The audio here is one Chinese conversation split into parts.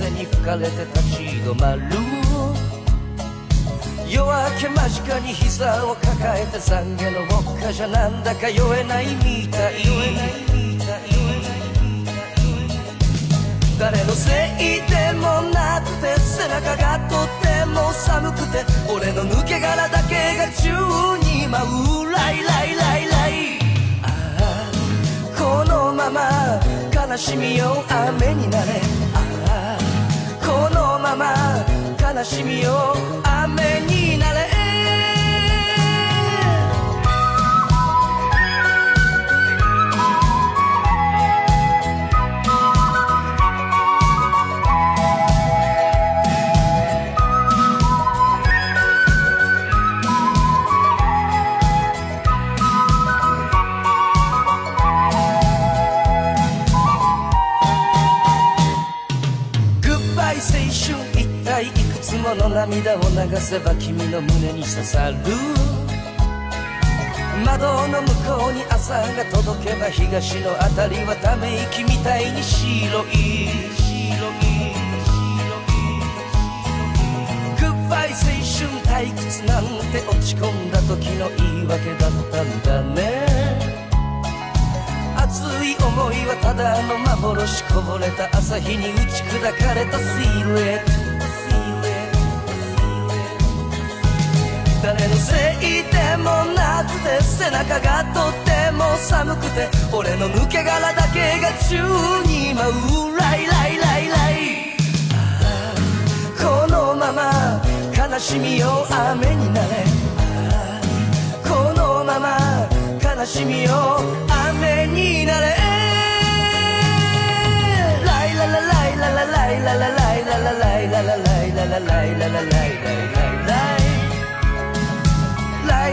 風に吹かれて立ち止まる。夜明け間近に膝を抱えて懺悔のウォッカじゃなんだか酔えないみたい。誰のせいでもなくて背中がとても寒くて俺の抜け殻だけが宙に舞う。ライライライライ。ああこのまま悲しみよ雨になれ。まま悲しみを雨になれ涙を流せば君の胸に刺さる。窓の向こうに朝が届けば東の辺りはため息みたいに白い。白い。白いグッバイ青春退屈なんて落ち込んだ時の言い訳だったんだね。熱い思いはただの幻こぼれた朝日に打ち砕かれたシルエット。金のせいでもなくて背中がとても寒くて俺の抜け殻だけが宙に舞うライライライライ。このまま悲しみを雨になれ。このまま悲しみを雨になれ。ライララライララライララライララライララライララライララライララライ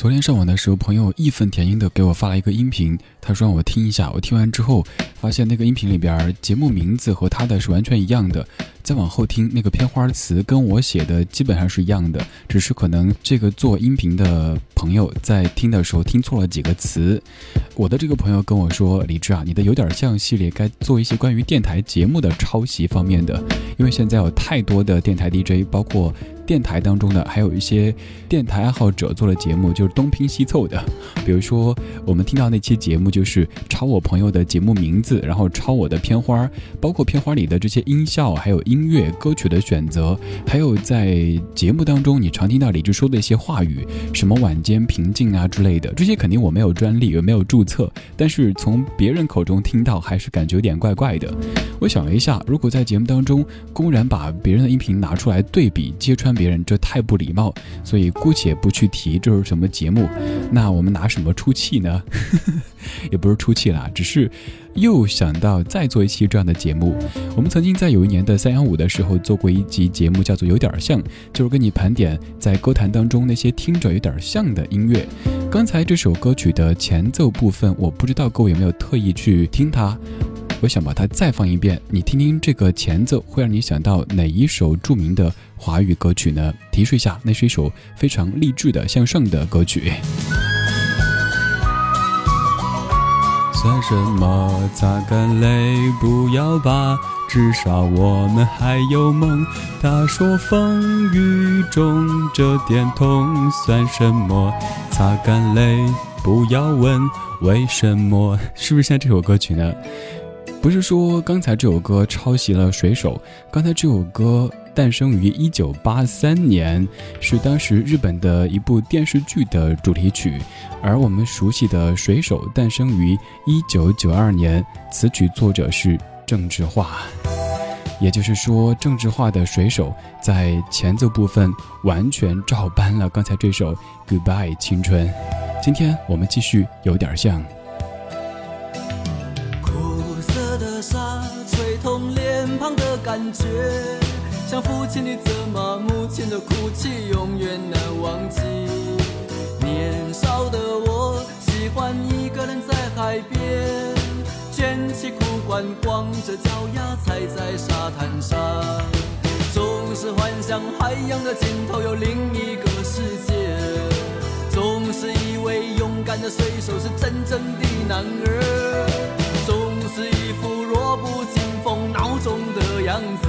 昨天上网的时候，朋友义愤填膺的给我发了一个音频，他说让我听一下。我听完之后，发现那个音频里边节目名字和他的是完全一样的。再往后听，那个片花词跟我写的基本上是一样的，只是可能这个做音频的朋友在听的时候听错了几个词。我的这个朋友跟我说：“李志啊，你的有点像系列该做一些关于电台节目的抄袭方面的，因为现在有太多的电台 DJ，包括。”电台当中的还有一些电台爱好者做的节目，就是东拼西凑的。比如说，我们听到那期节目，就是抄我朋友的节目名字，然后抄我的片花，包括片花里的这些音效，还有音音乐歌曲的选择，还有在节目当中你常听到李志说的一些话语，什么晚间平静啊之类的，这些肯定我没有专利，也没有注册，但是从别人口中听到，还是感觉有点怪怪的。我想了一下，如果在节目当中公然把别人的音频拿出来对比揭穿，别人这太不礼貌，所以姑且不去提这是什么节目。那我们拿什么出气呢？也不是出气啦，只是又想到再做一期这样的节目。我们曾经在有一年的三幺五的时候做过一集节目，叫做有点像，就是跟你盘点在歌坛当中那些听着有点像的音乐。刚才这首歌曲的前奏部分，我不知道各位有没有特意去听它。我想把它再放一遍，你听听这个前奏会让你想到哪一首著名的华语歌曲呢？提示一下，那是一首非常励志的向上的歌曲。算什么？擦干泪，不要怕，至少我们还有梦。他说风雨中这点痛算什么？擦干泪，不要问为什么。是不是像这首歌曲呢？不是说刚才这首歌抄袭了《水手》，刚才这首歌诞生于一九八三年，是当时日本的一部电视剧的主题曲，而我们熟悉的《水手》诞生于一九九二年，词曲作者是郑智化。也就是说，郑智化的《水手》在前奏部分完全照搬了刚才这首《Goodbye 青春》。今天我们继续有点像。苦涩的沙吹痛脸庞的感觉，父亲的责骂，母亲的哭泣，永远难忘记。年少的我，喜欢一个人在海边。卷起裤管，光着脚丫踩在沙滩上，总是幻想海洋的尽头有另一个世界，总是以为勇敢的水手是真正的男儿，总是一副弱不禁风孬种的样子，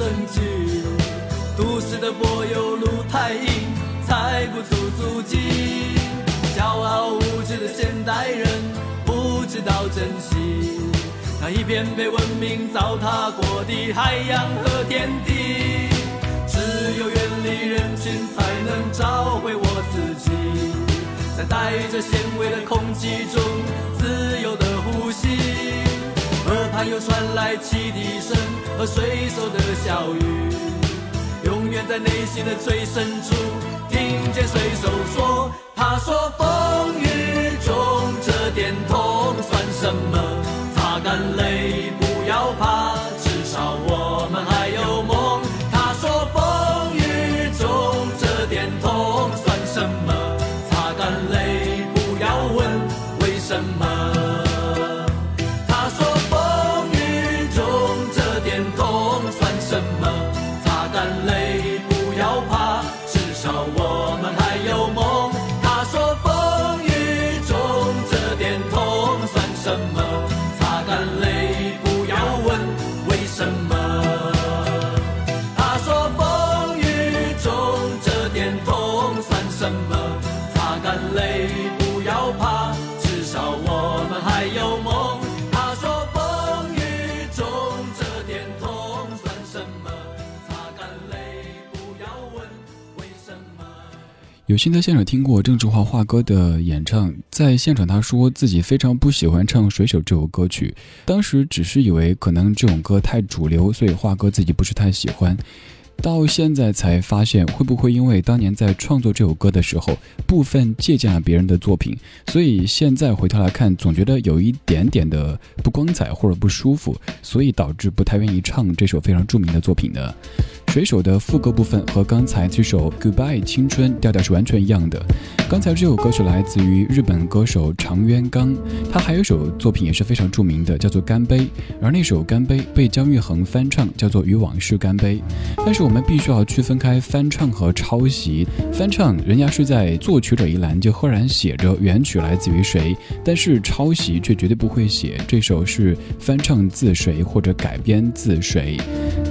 真迹。都市的柏油路太硬，踩不出足迹。骄傲无知的现代人不知道珍惜那一片被文明糟蹋过的海洋和天地。只有远离人群，才能找回我自己。在带着纤维的空气中，自由的呼吸。耳畔又传来汽笛声和水手的笑语，永远在内心的最深处听见水手说：“他说风雨中这点痛算什么？”擦干泪，不要怕，至少我有幸在现场听过郑智化华哥的演唱，在现场他说自己非常不喜欢唱《水手》这首歌曲，当时只是以为可能这种歌太主流，所以华哥自己不是太喜欢。到现在才发现，会不会因为当年在创作这首歌的时候，部分借鉴了别人的作品，所以现在回头来看，总觉得有一点点的不光彩或者不舒服，所以导致不太愿意唱这首非常著名的作品呢？水手的副歌部分和刚才这首 Goodbye 青春调调是完全一样的。刚才这首歌曲来自于日本歌手长渊刚，他还有首作品也是非常著名的，叫做《干杯》，而那首《干杯》被姜育恒翻唱，叫做《与往事干杯》。但是我我们必须要区分开翻唱和抄袭。翻唱人家是在作曲者一栏就赫然写着原曲来自于谁，但是抄袭却绝对不会写这首是翻唱自谁或者改编自谁。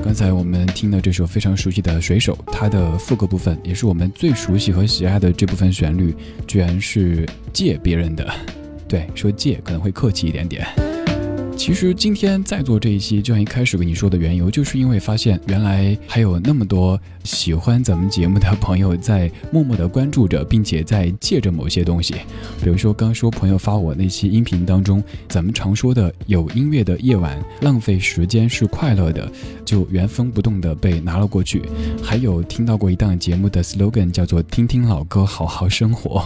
刚才我们听的这首非常熟悉的《水手》，它的副歌部分也是我们最熟悉和喜爱的这部分旋律。居然是借别人的，对，说借可能会客气一点点。其实今天在做这一期，就像一开始跟你说的缘由，就是因为发现原来还有那么多喜欢咱们节目的朋友在默默的关注着，并且在借着某些东西。比如说刚说朋友发我那期音频当中，咱们常说的有音乐的夜晚，浪费时间是快乐的，就原封不动的被拿了过去。还有听到过一档节目的 slogan 叫做“听听老歌，好好生活”。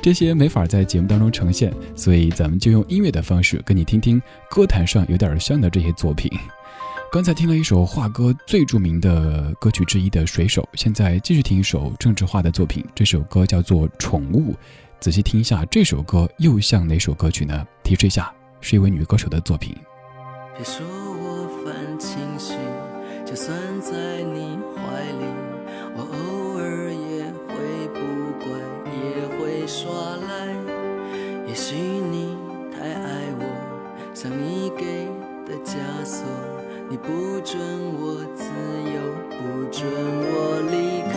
这些没法在节目当中呈现，所以咱们就用音乐的方式跟你听听歌坛上有点像的这些作品。刚才听了一首华哥最著名的歌曲之一的《水手》，现在继续听一首郑智化的作品，这首歌叫做《宠物》。仔细听一下，这首歌又像哪首歌曲呢？提示一下，是一位女歌手的作品。别说我犯情绪，就算准我自由，不准我离开。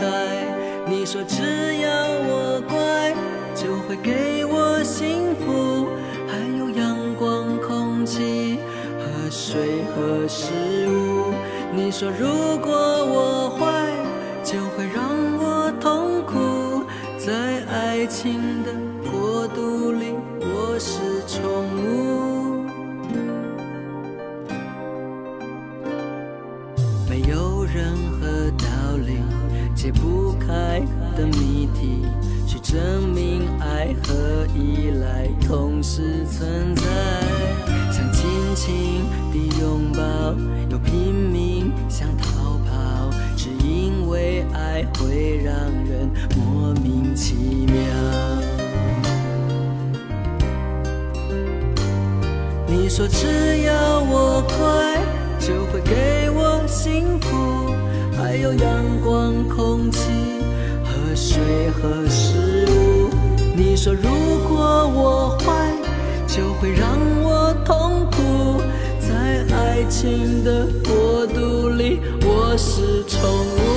你说只要我乖，就会给我幸福，还有阳光、空气和水和食物。你说如果我坏，就会让我痛苦，在爱情证明爱和依赖同时存在。想轻轻地拥抱，又拼命想逃跑，只因为爱会让人莫名其妙。你说只要我乖，就会给我幸福，还有阳光、空气和水和食。你说如果我坏，就会让我痛苦，在爱情的国度里，我是宠物。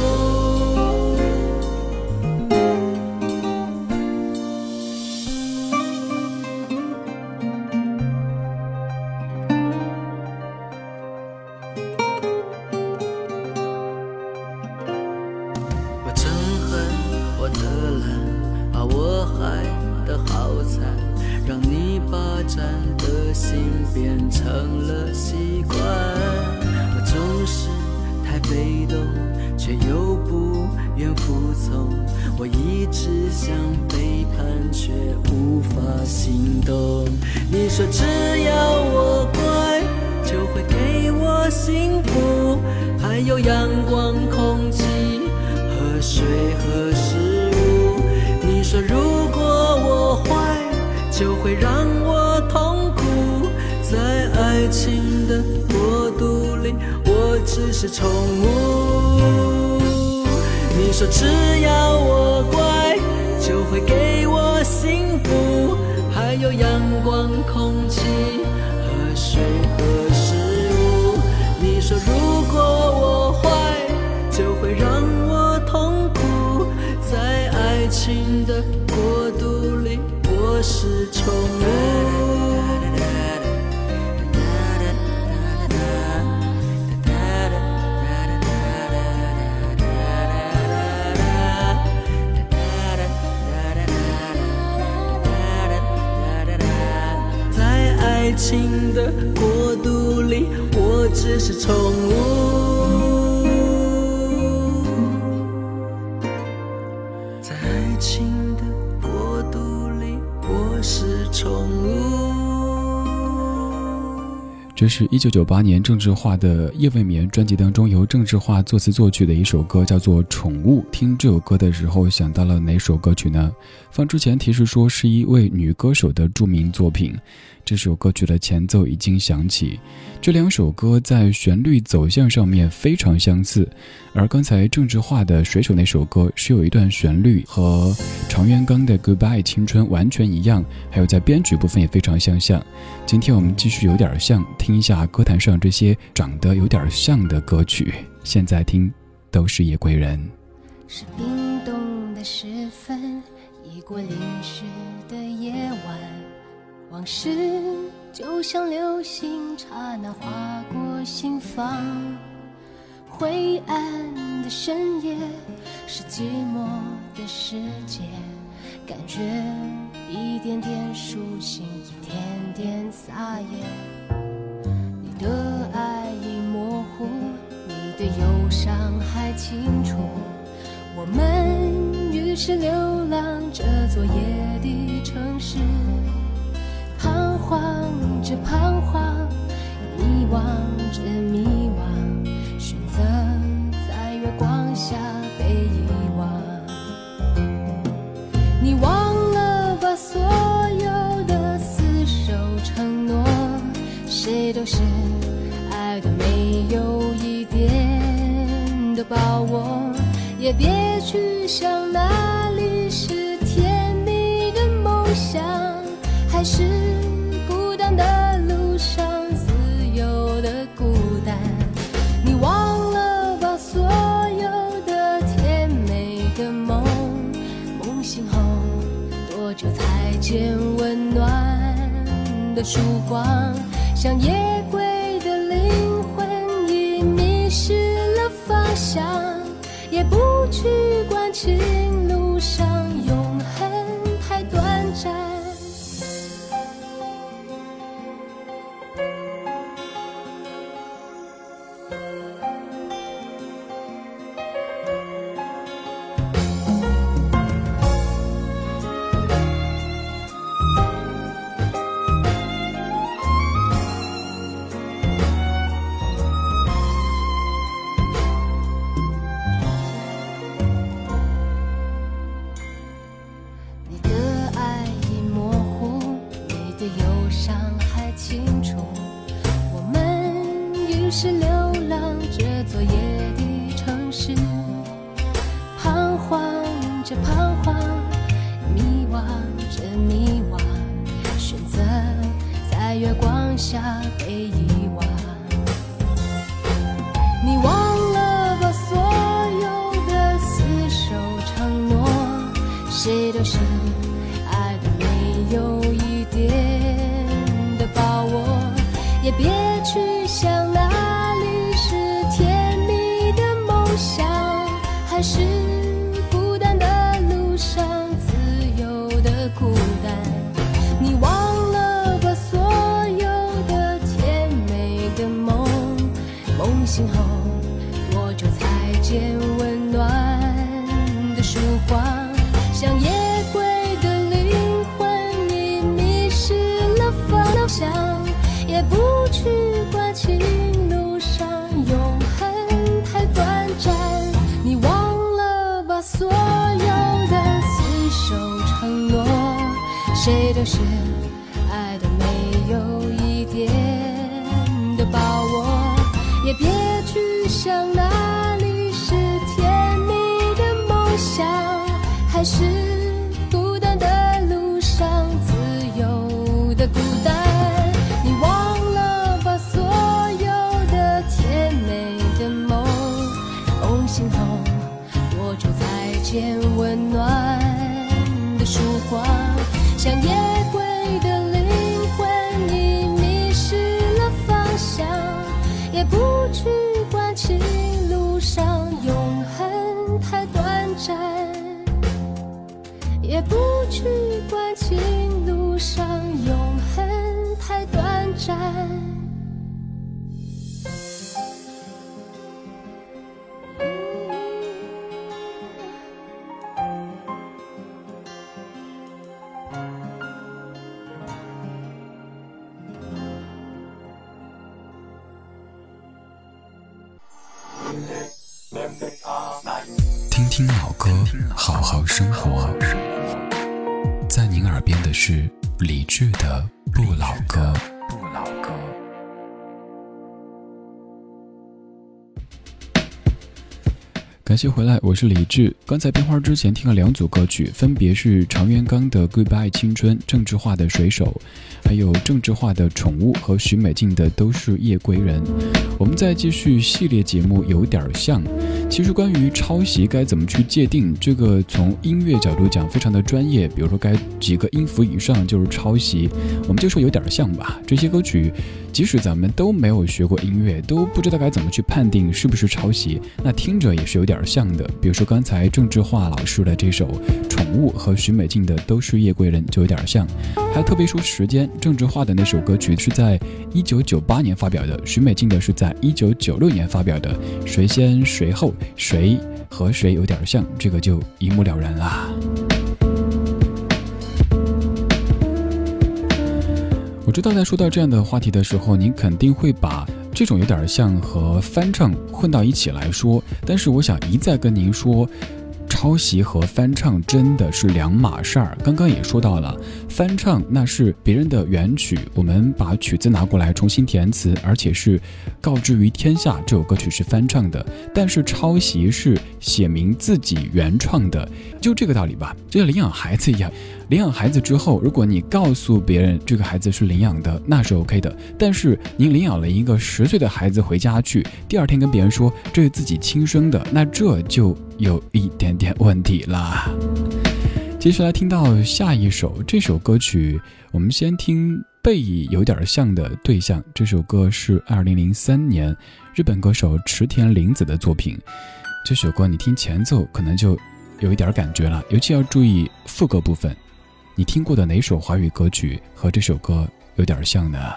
情的国度里，我只是宠物。在爱情的国度里，我是宠物。这这是一九九八年郑智化的《夜未眠》专辑当中由郑智化作词作曲的一首歌，叫做《宠物》。听这首歌的时候，想到了哪首歌曲呢？放之前提示说是一位女歌手的著名作品。这首歌曲的前奏已经响起，这两首歌在旋律走向上面非常相似，而刚才郑智化的《水手》那首歌是有一段旋律和常元刚的《Goodbye 青春》完全一样，还有在编曲部分也非常相像。今天我们继续有点像，听一下歌坛上这些长得有点像的歌曲。现在听都是夜归人。是冰冻的时分，已过零时。往事就像流星，刹那划过心房。灰暗的深夜是寂寞的世界，感觉一点点苏醒，一点点撒野。你的爱已模糊，你的忧伤还清楚。我们于是流浪这座夜的城市。彷徨着彷徨，迷惘着迷惘，选择在月光下被遗忘。你忘了把所有的厮守承诺，谁都是爱的没有一点的把握，也别去想哪里是甜蜜的梦想，还是。曙光，像夜鬼的灵魂已迷失了方向，也不去管是彷徨着彷徨迷惘着迷惘选择在月光下上永恒太短暂。理感谢回来，我是李志。刚才片花之前听了两组歌曲，分别是常元刚的《Goodbye 青春》，郑智化的《水手》，还有郑智化的《宠物》和许美静的《都是夜归人》。我们再继续系列节目，有点像。其实关于抄袭该怎么去界定，这个从音乐角度讲非常的专业。比如说该几个音符以上就是抄袭，我们就说有点像吧。这些歌曲。即使咱们都没有学过音乐，都不知道该怎么去判定是不是抄袭，那听着也是有点像的。比如说刚才郑智化老师的这首《宠物》和许美静的《都是夜归人》就有点像。还特别说时间，郑智化的那首歌曲是在一九九八年发表的，许美静的是在一九九六年发表的。谁先谁后，谁和谁有点像，这个就一目了然啦。知道，在说到这样的话题的时候，您肯定会把这种有点像和翻唱混到一起来说。但是，我想一再跟您说。抄袭和翻唱真的是两码事儿。刚刚也说到了，翻唱那是别人的原曲，我们把曲子拿过来重新填词，而且是告知于天下这首歌曲是翻唱的。但是抄袭是写明自己原创的，就这个道理吧。就像领养孩子一样，领养孩子之后，如果你告诉别人这个孩子是领养的，那是 OK 的。但是您领养了一个十岁的孩子回家去，第二天跟别人说这是自己亲生的，那这就。有一点点问题啦。接下来听到下一首这首歌曲，我们先听背影有点像的对象。这首歌是二零零三年日本歌手池田玲子的作品。这首歌你听前奏可能就有一点感觉了，尤其要注意副歌部分。你听过的哪首华语歌曲和这首歌有点像呢？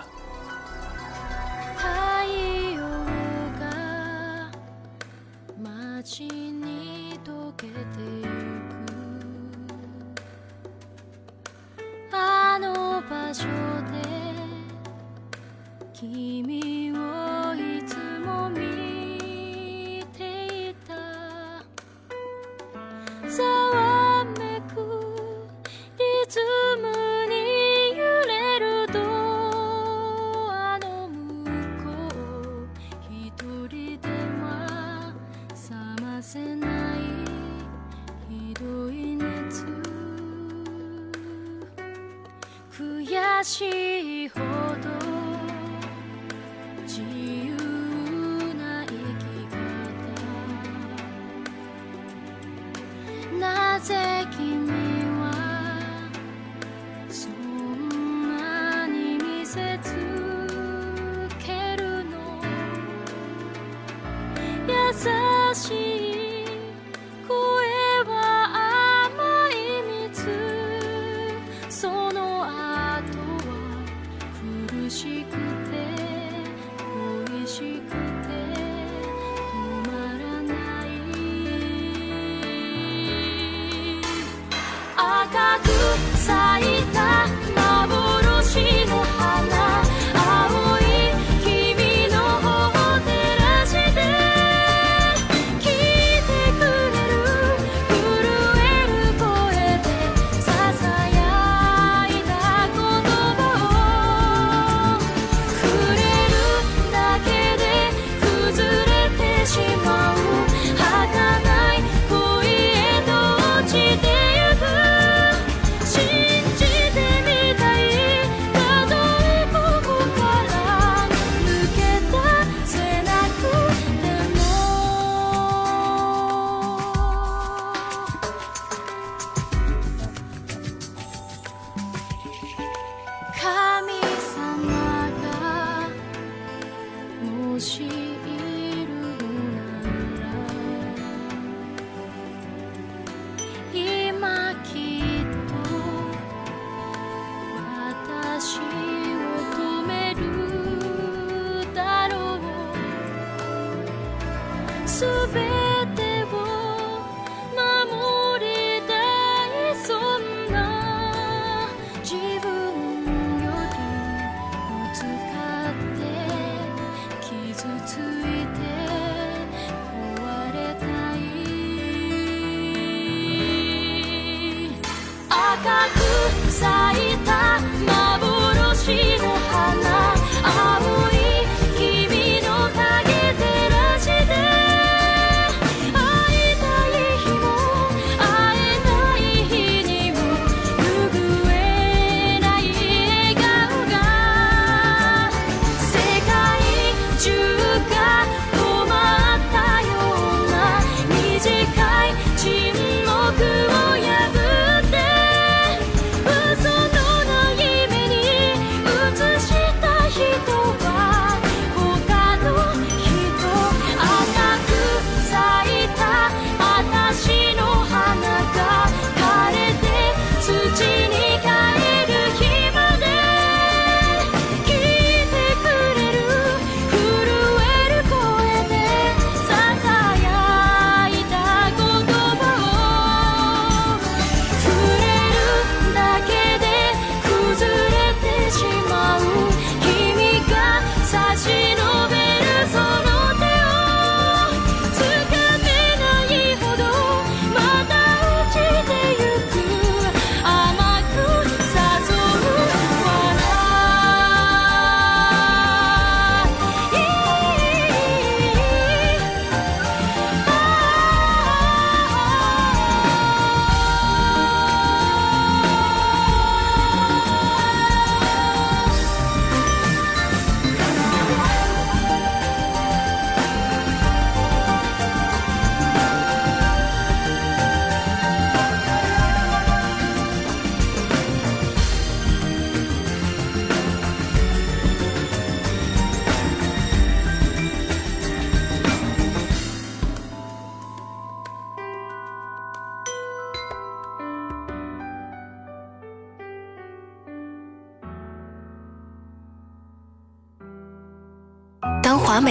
去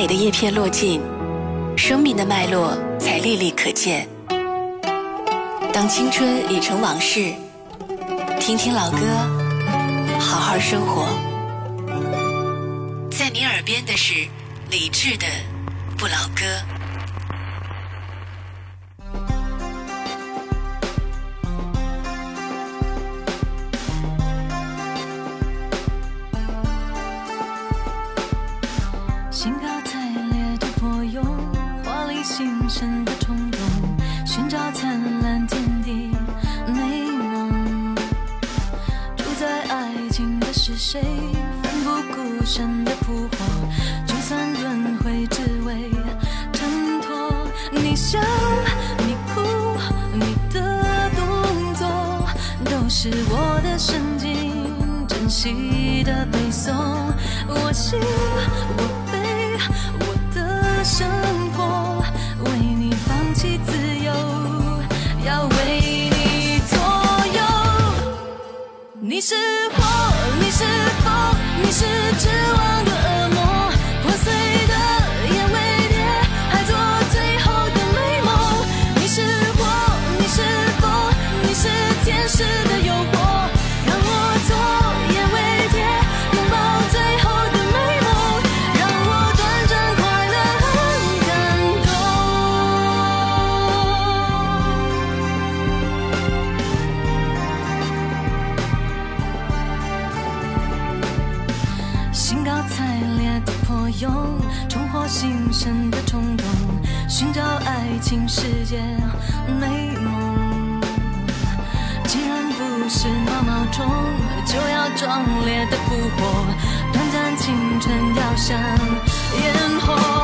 美的叶片落尽，生命的脉络才历历可见。当青春已成往事，听听老歌，好好生活。在你耳边的是理智的像烟火，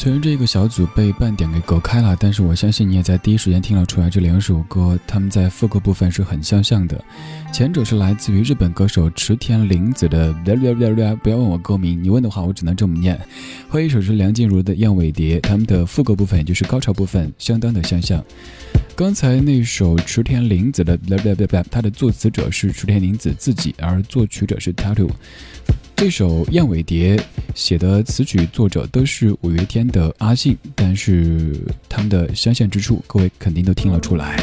虽然这个小组被半点给隔开了，但是我相信你也在第一时间听了出来，这两首歌他们在副歌部分是很相像的。前者是来自于日本歌手池田玲子的，不要问我歌名，你问的话我只能这么念。后一首是梁静茹的《燕尾蝶》，他们的副歌部分也就是高潮部分相当的相像。刚才那首池田玲子的，它的作词者是池田玲子自己，而作曲者是 Tattoo。这首《燕尾蝶》写的词曲作者都是五月天的阿信，但是他们的相像之处，各位肯定都听了出来。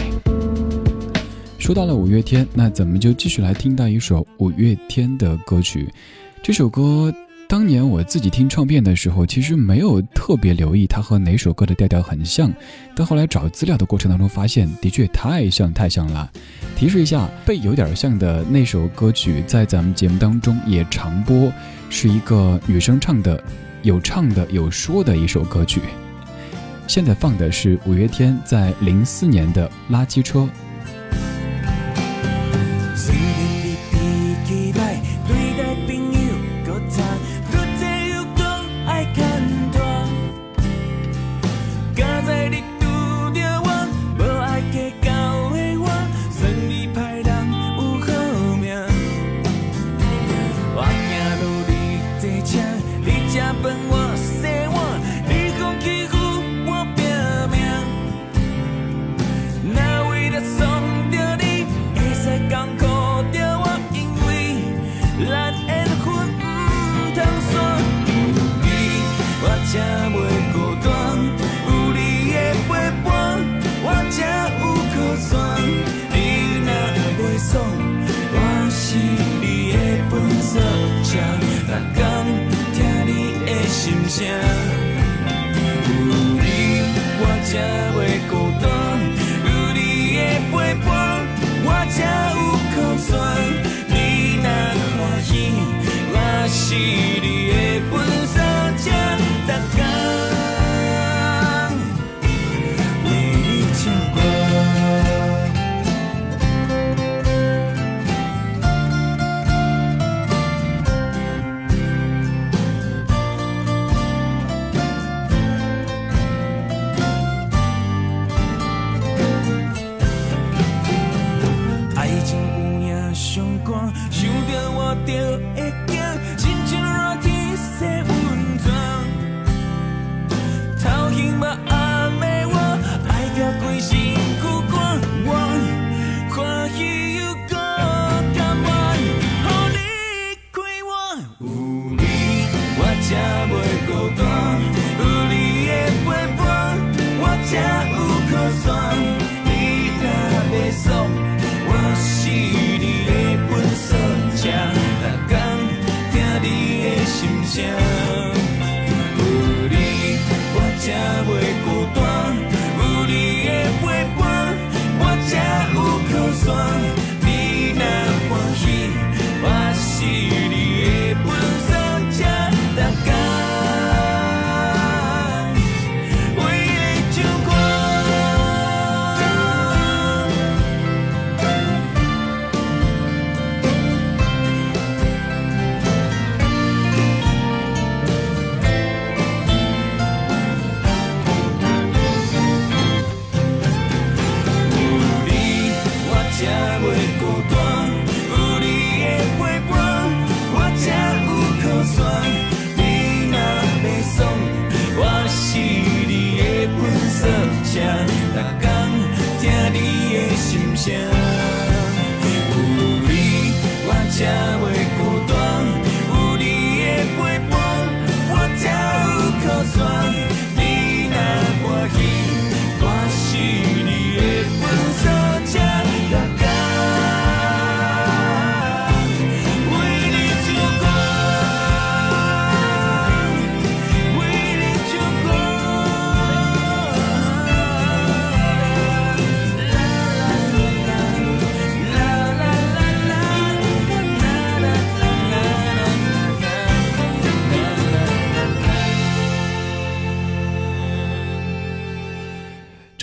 说到了五月天，那咱们就继续来听到一首五月天的歌曲。这首歌当年我自己听唱片的时候，其实没有特别留意它和哪首歌的调调很像，但后来找资料的过程当中发现，的确太像太像了。提示一下，背有点像的那首歌曲，在咱们节目当中也常播，是一个女生唱的，有唱的有说的一首歌曲。现在放的是五月天在零四年的《垃圾车》。easy.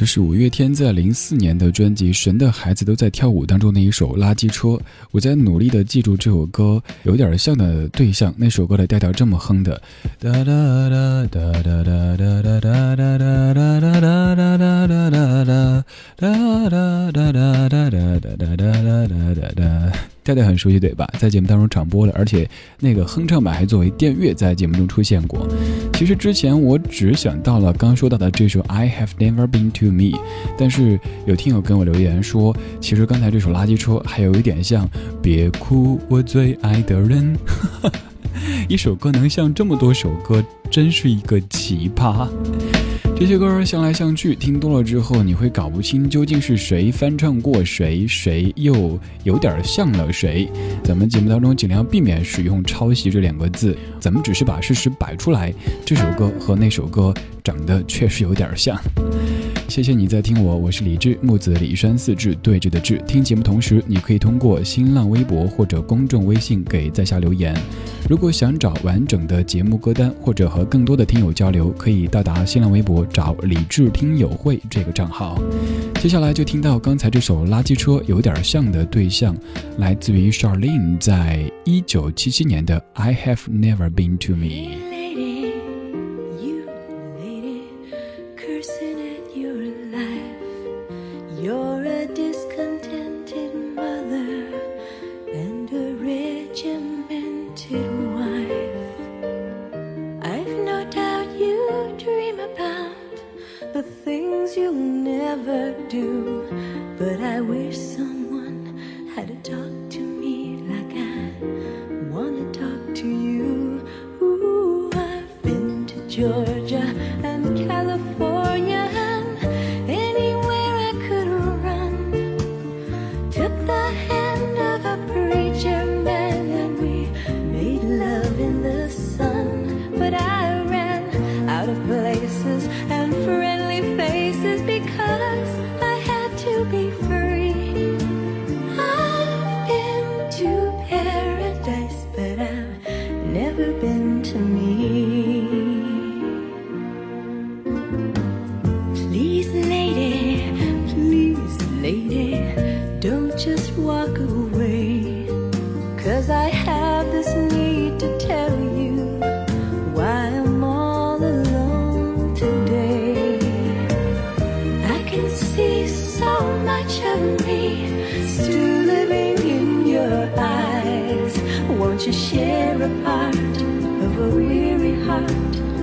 是五月天在零四年的专辑《神的孩子都在跳舞》当中的一首《垃圾车》。我在努力的记住这首歌有点像的对象，那首歌的调调这么哼的。调调很熟悉对吧？在节目当中常播的，而且那个哼唱版还作为电乐在节目中出现过。其实之前我只想到了刚说到的这首《I Have Never Been to Me》，但是有听友跟我留言说，其实刚才这首《垃圾车》还有一点像《别哭，我最爱的人》。一首歌能像这么多首歌，真是一个奇葩。这些歌儿相来相去，听多了之后，你会搞不清究竟是谁翻唱过谁，谁又有点像了谁。咱们节目当中尽量避免使用抄袭这两个字，咱们只是把事实摆出来，这首歌和那首歌长得确实有点像。谢谢你在听我，我是李志，木子李山四志对峙的志。听节目同时，你可以通过新浪微博或者公众微信给在下留言。如果想找完整的节目歌单，或者和更多的听友交流，可以到达新浪微博找李智听友会这个账号。接下来就听到刚才这首垃圾车有点像的对象，来自于 Charlene 在一九七七年的 I Have Never Been to Me。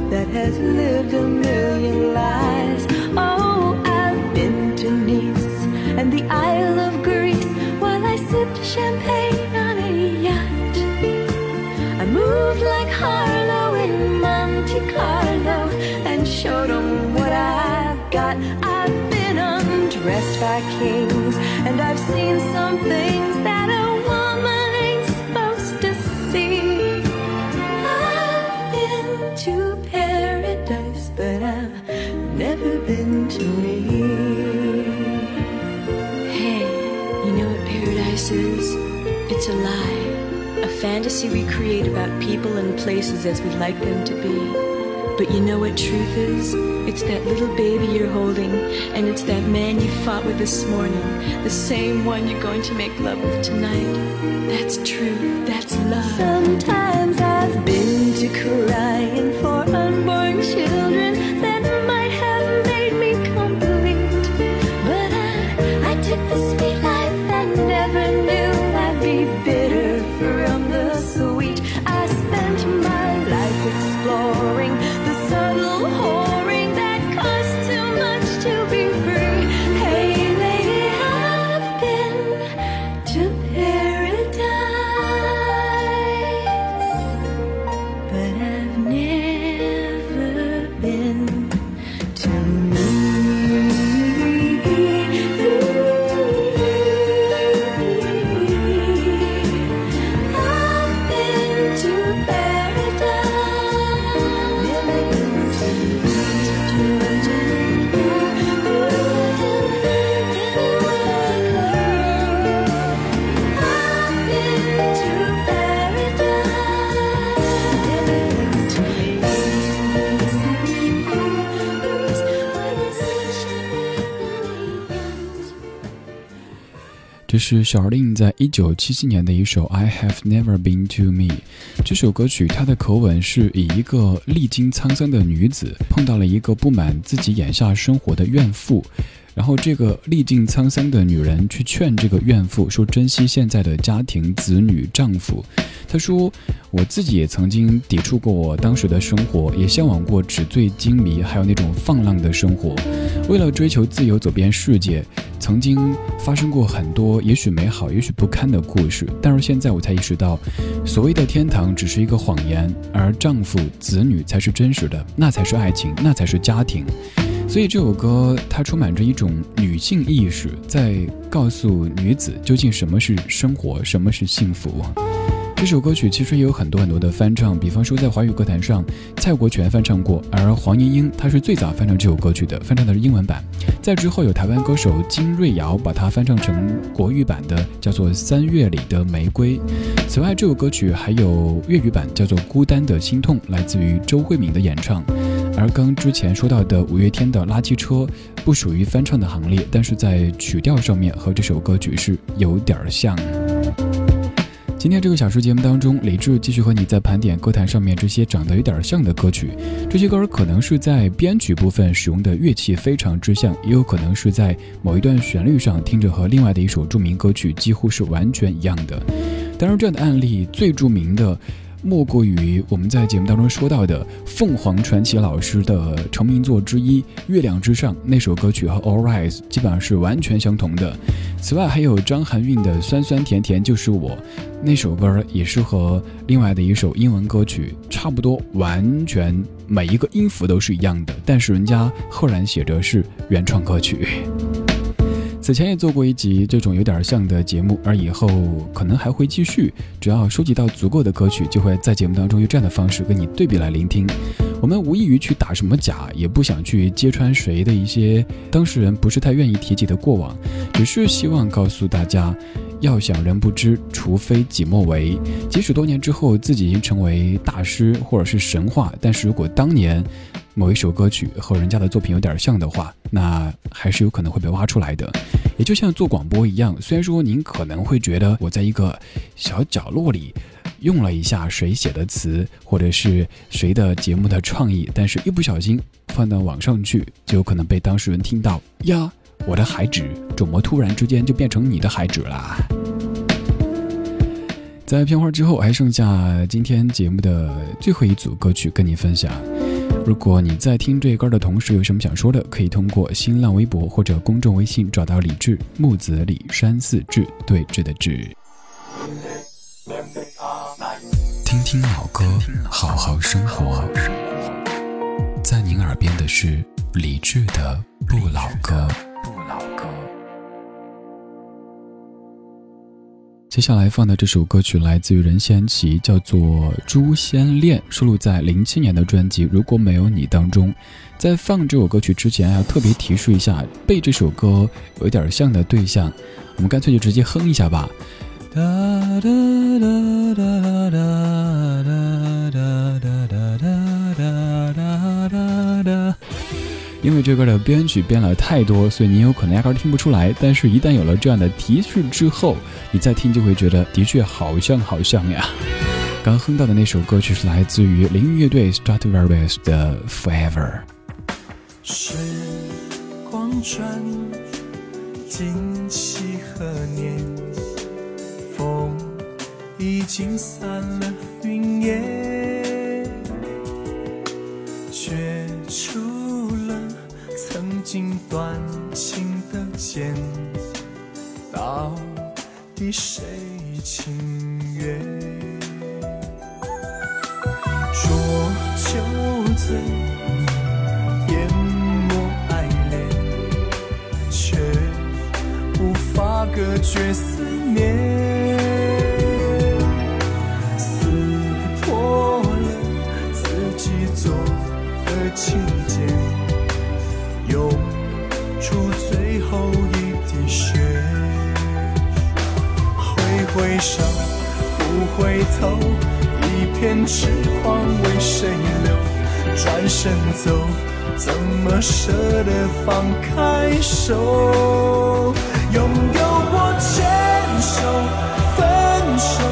that has lived a fantasy we create about people and places as we'd like them to be. But you know what truth is? It's that little baby you're holding, and it's that man you fought with this morning, the same one you're going to make love with tonight. That's truth, that's love. Sometimes I've been to crying for unborn children 是小令在一九七七年的一首《I Have Never Been to Me》。这首歌曲它的口吻是以一个历经沧桑的女子碰到了一个不满自己眼下生活的怨妇，然后这个历尽沧桑的女人去劝这个怨妇说珍惜现在的家庭、子女、丈夫。她说：“我自己也曾经抵触过我当时的生活，也向往过纸醉金迷，还有那种放浪的生活。为了追求自由，走遍世界，曾经发生过很多也许美好、也许不堪的故事。但是现在我才意识到，所谓的天堂只是一个谎言，而丈夫、子女才是真实的，那才是爱情，那才是家庭。”所以这首歌它充满着一种女性意识，在告诉女子究竟什么是生活，什么是幸福。这首歌曲其实也有很多很多的翻唱，比方说在华语歌坛上，蔡国权翻唱过，而黄莺莺她是最早翻唱这首歌曲的，翻唱的是英文版。在之后有台湾歌手金瑞瑶把它翻唱成国语版的，叫做《三月里的玫瑰》。此外，这首歌曲还有粤语版，叫做《孤单的心痛》，来自于周慧敏的演唱。而刚之前说到的五月天的《垃圾车》，不属于翻唱的行列，但是在曲调上面和这首歌曲是有点像。今天这个小时节目当中，李志继续和你在盘点歌坛上面这些长得有点像的歌曲。这些歌儿可能是在编曲部分使用的乐器非常之像，也有可能是在某一段旋律上听着和另外的一首著名歌曲几乎是完全一样的。当然，这样的案例最著名的。莫过于我们在节目当中说到的凤凰传奇老师的成名作之一《月亮之上》那首歌曲和《All Rise》基本上是完全相同的。此外，还有张含韵的《酸酸甜甜就是我》那首歌也是和另外的一首英文歌曲差不多，完全每一个音符都是一样的，但是人家赫然写着是原创歌曲。此前也做过一集这种有点像的节目，而以后可能还会继续。只要收集到足够的歌曲，就会在节目当中用这样的方式跟你对比来聆听。我们无异于去打什么假，也不想去揭穿谁的一些当事人不是太愿意提及的过往，只是希望告诉大家，要想人不知，除非己莫为。即使多年之后自己已经成为大师或者是神话，但是如果当年。某一首歌曲和人家的作品有点像的话，那还是有可能会被挖出来的。也就像做广播一样，虽然说您可能会觉得我在一个小角落里用了一下谁写的词，或者是谁的节目的创意，但是一不小心放到网上去，就有可能被当事人听到呀，我的海纸怎么突然之间就变成你的海纸了？在片花之后，还剩下今天节目的最后一组歌曲跟你分享。如果你在听这歌的同时有什么想说的，可以通过新浪微博或者公众微信找到李志木子李山寺志对峙的志。听听老歌，好好生活。在您耳边的是李志的不老歌。接下来放的这首歌曲来自于任贤齐，叫做《诛仙恋》，收录在零七年的专辑《如果没有你》当中。在放这首歌曲之前，要特别提示一下，被这首歌有点像的对象，我们干脆就直接哼一下吧。哒哒哒哒哒哒哒哒哒因为这歌的编曲编了太多，所以你有可能压根听不出来。但是，一旦有了这样的提示之后，你再听就会觉得的确好像好像呀。刚哼到的那首歌曲是来自于灵乐队 Stradivarius 的 Forever。时光转，今夕何年？风已经散了云烟，却出经断情的剑。到底谁情愿？浊酒醉，淹没爱恋，却无法隔绝思念。回头，一片痴狂为谁留？转身走，怎么舍得放开手？拥有过牵手，分手，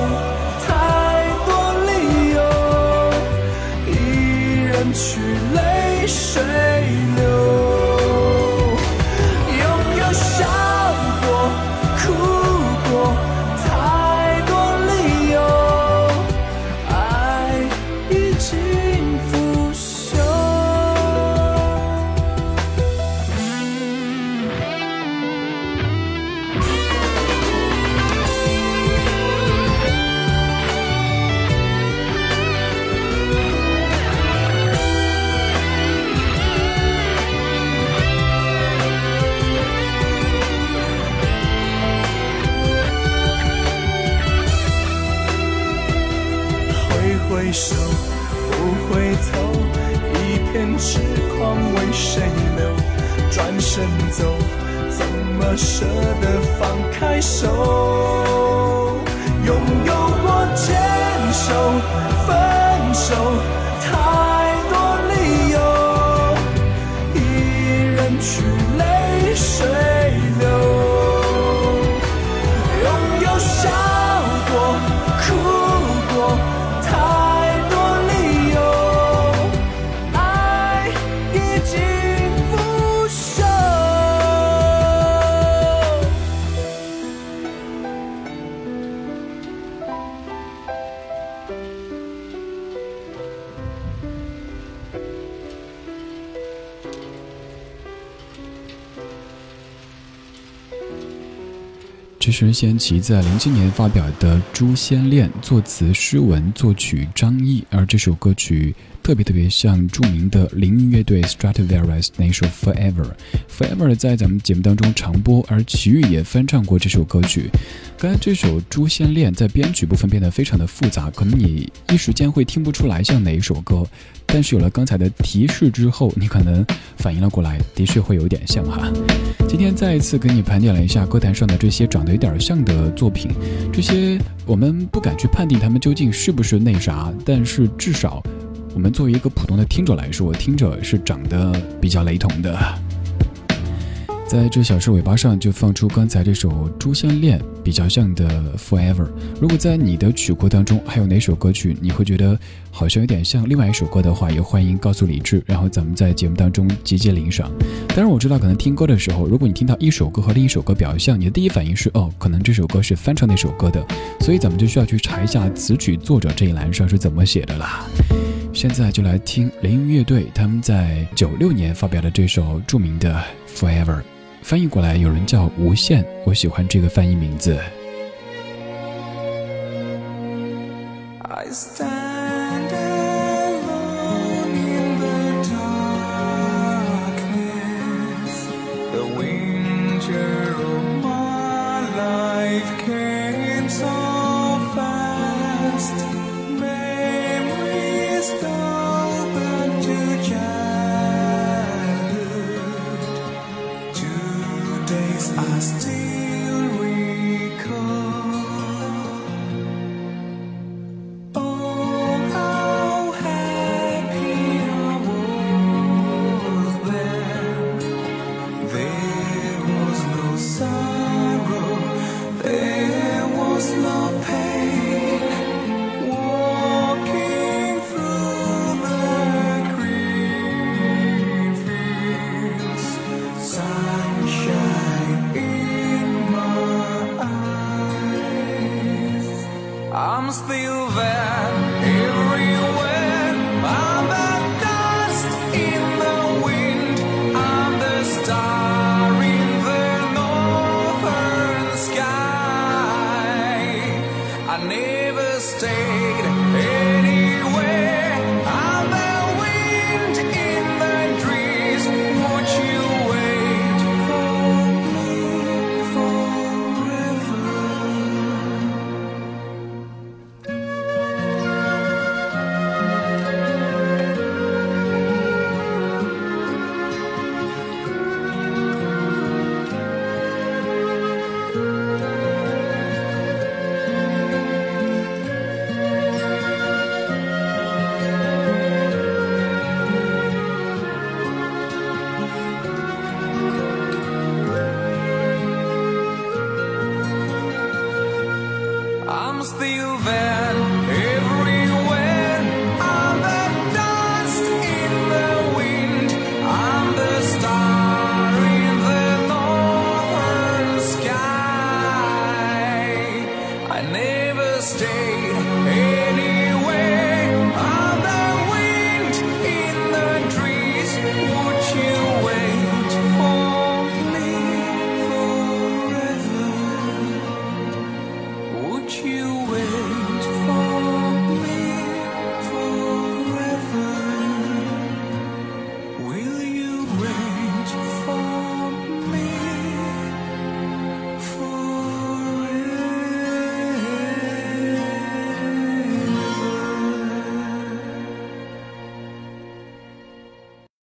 太多理由，一人去泪水谁留？转身走，怎么舍得放开手？拥有过牵手，分手。太多理由，一人去泪水是先琦在零七年发表的《诛仙恋》，作词诗文，作曲张毅。而这首歌曲特别特别像著名的灵音乐队 Stratovarius 那首《Forever》，Forever 在咱们节目当中常播，而齐豫也翻唱过这首歌曲。刚才这首《诛仙恋》在编曲部分变得非常的复杂，可能你一时间会听不出来像哪一首歌。但是有了刚才的提示之后，你可能反应了过来，的确会有点像哈。今天再一次给你盘点了一下歌坛上的这些长得有点像的作品，这些我们不敢去判定他们究竟是不是那啥，但是至少我们作为一个普通的听者来说，听着是长得比较雷同的。在这小事尾巴上就放出刚才这首《诛仙恋》比较像的《Forever》。如果在你的曲库当中还有哪首歌曲你会觉得好像有点像另外一首歌的话，也欢迎告诉李志，然后咱们在节目当中集结领赏。当然我知道，可能听歌的时候，如果你听到一首歌和另一首歌比较像，你的第一反应是哦，可能这首歌是翻唱那首歌的，所以咱们就需要去查一下词曲作者这一栏上是怎么写的啦。现在就来听雷音乐队他们在九六年发表的这首著名的《Forever》。翻译过来，有人叫无限，我喜欢这个翻译名字。I stand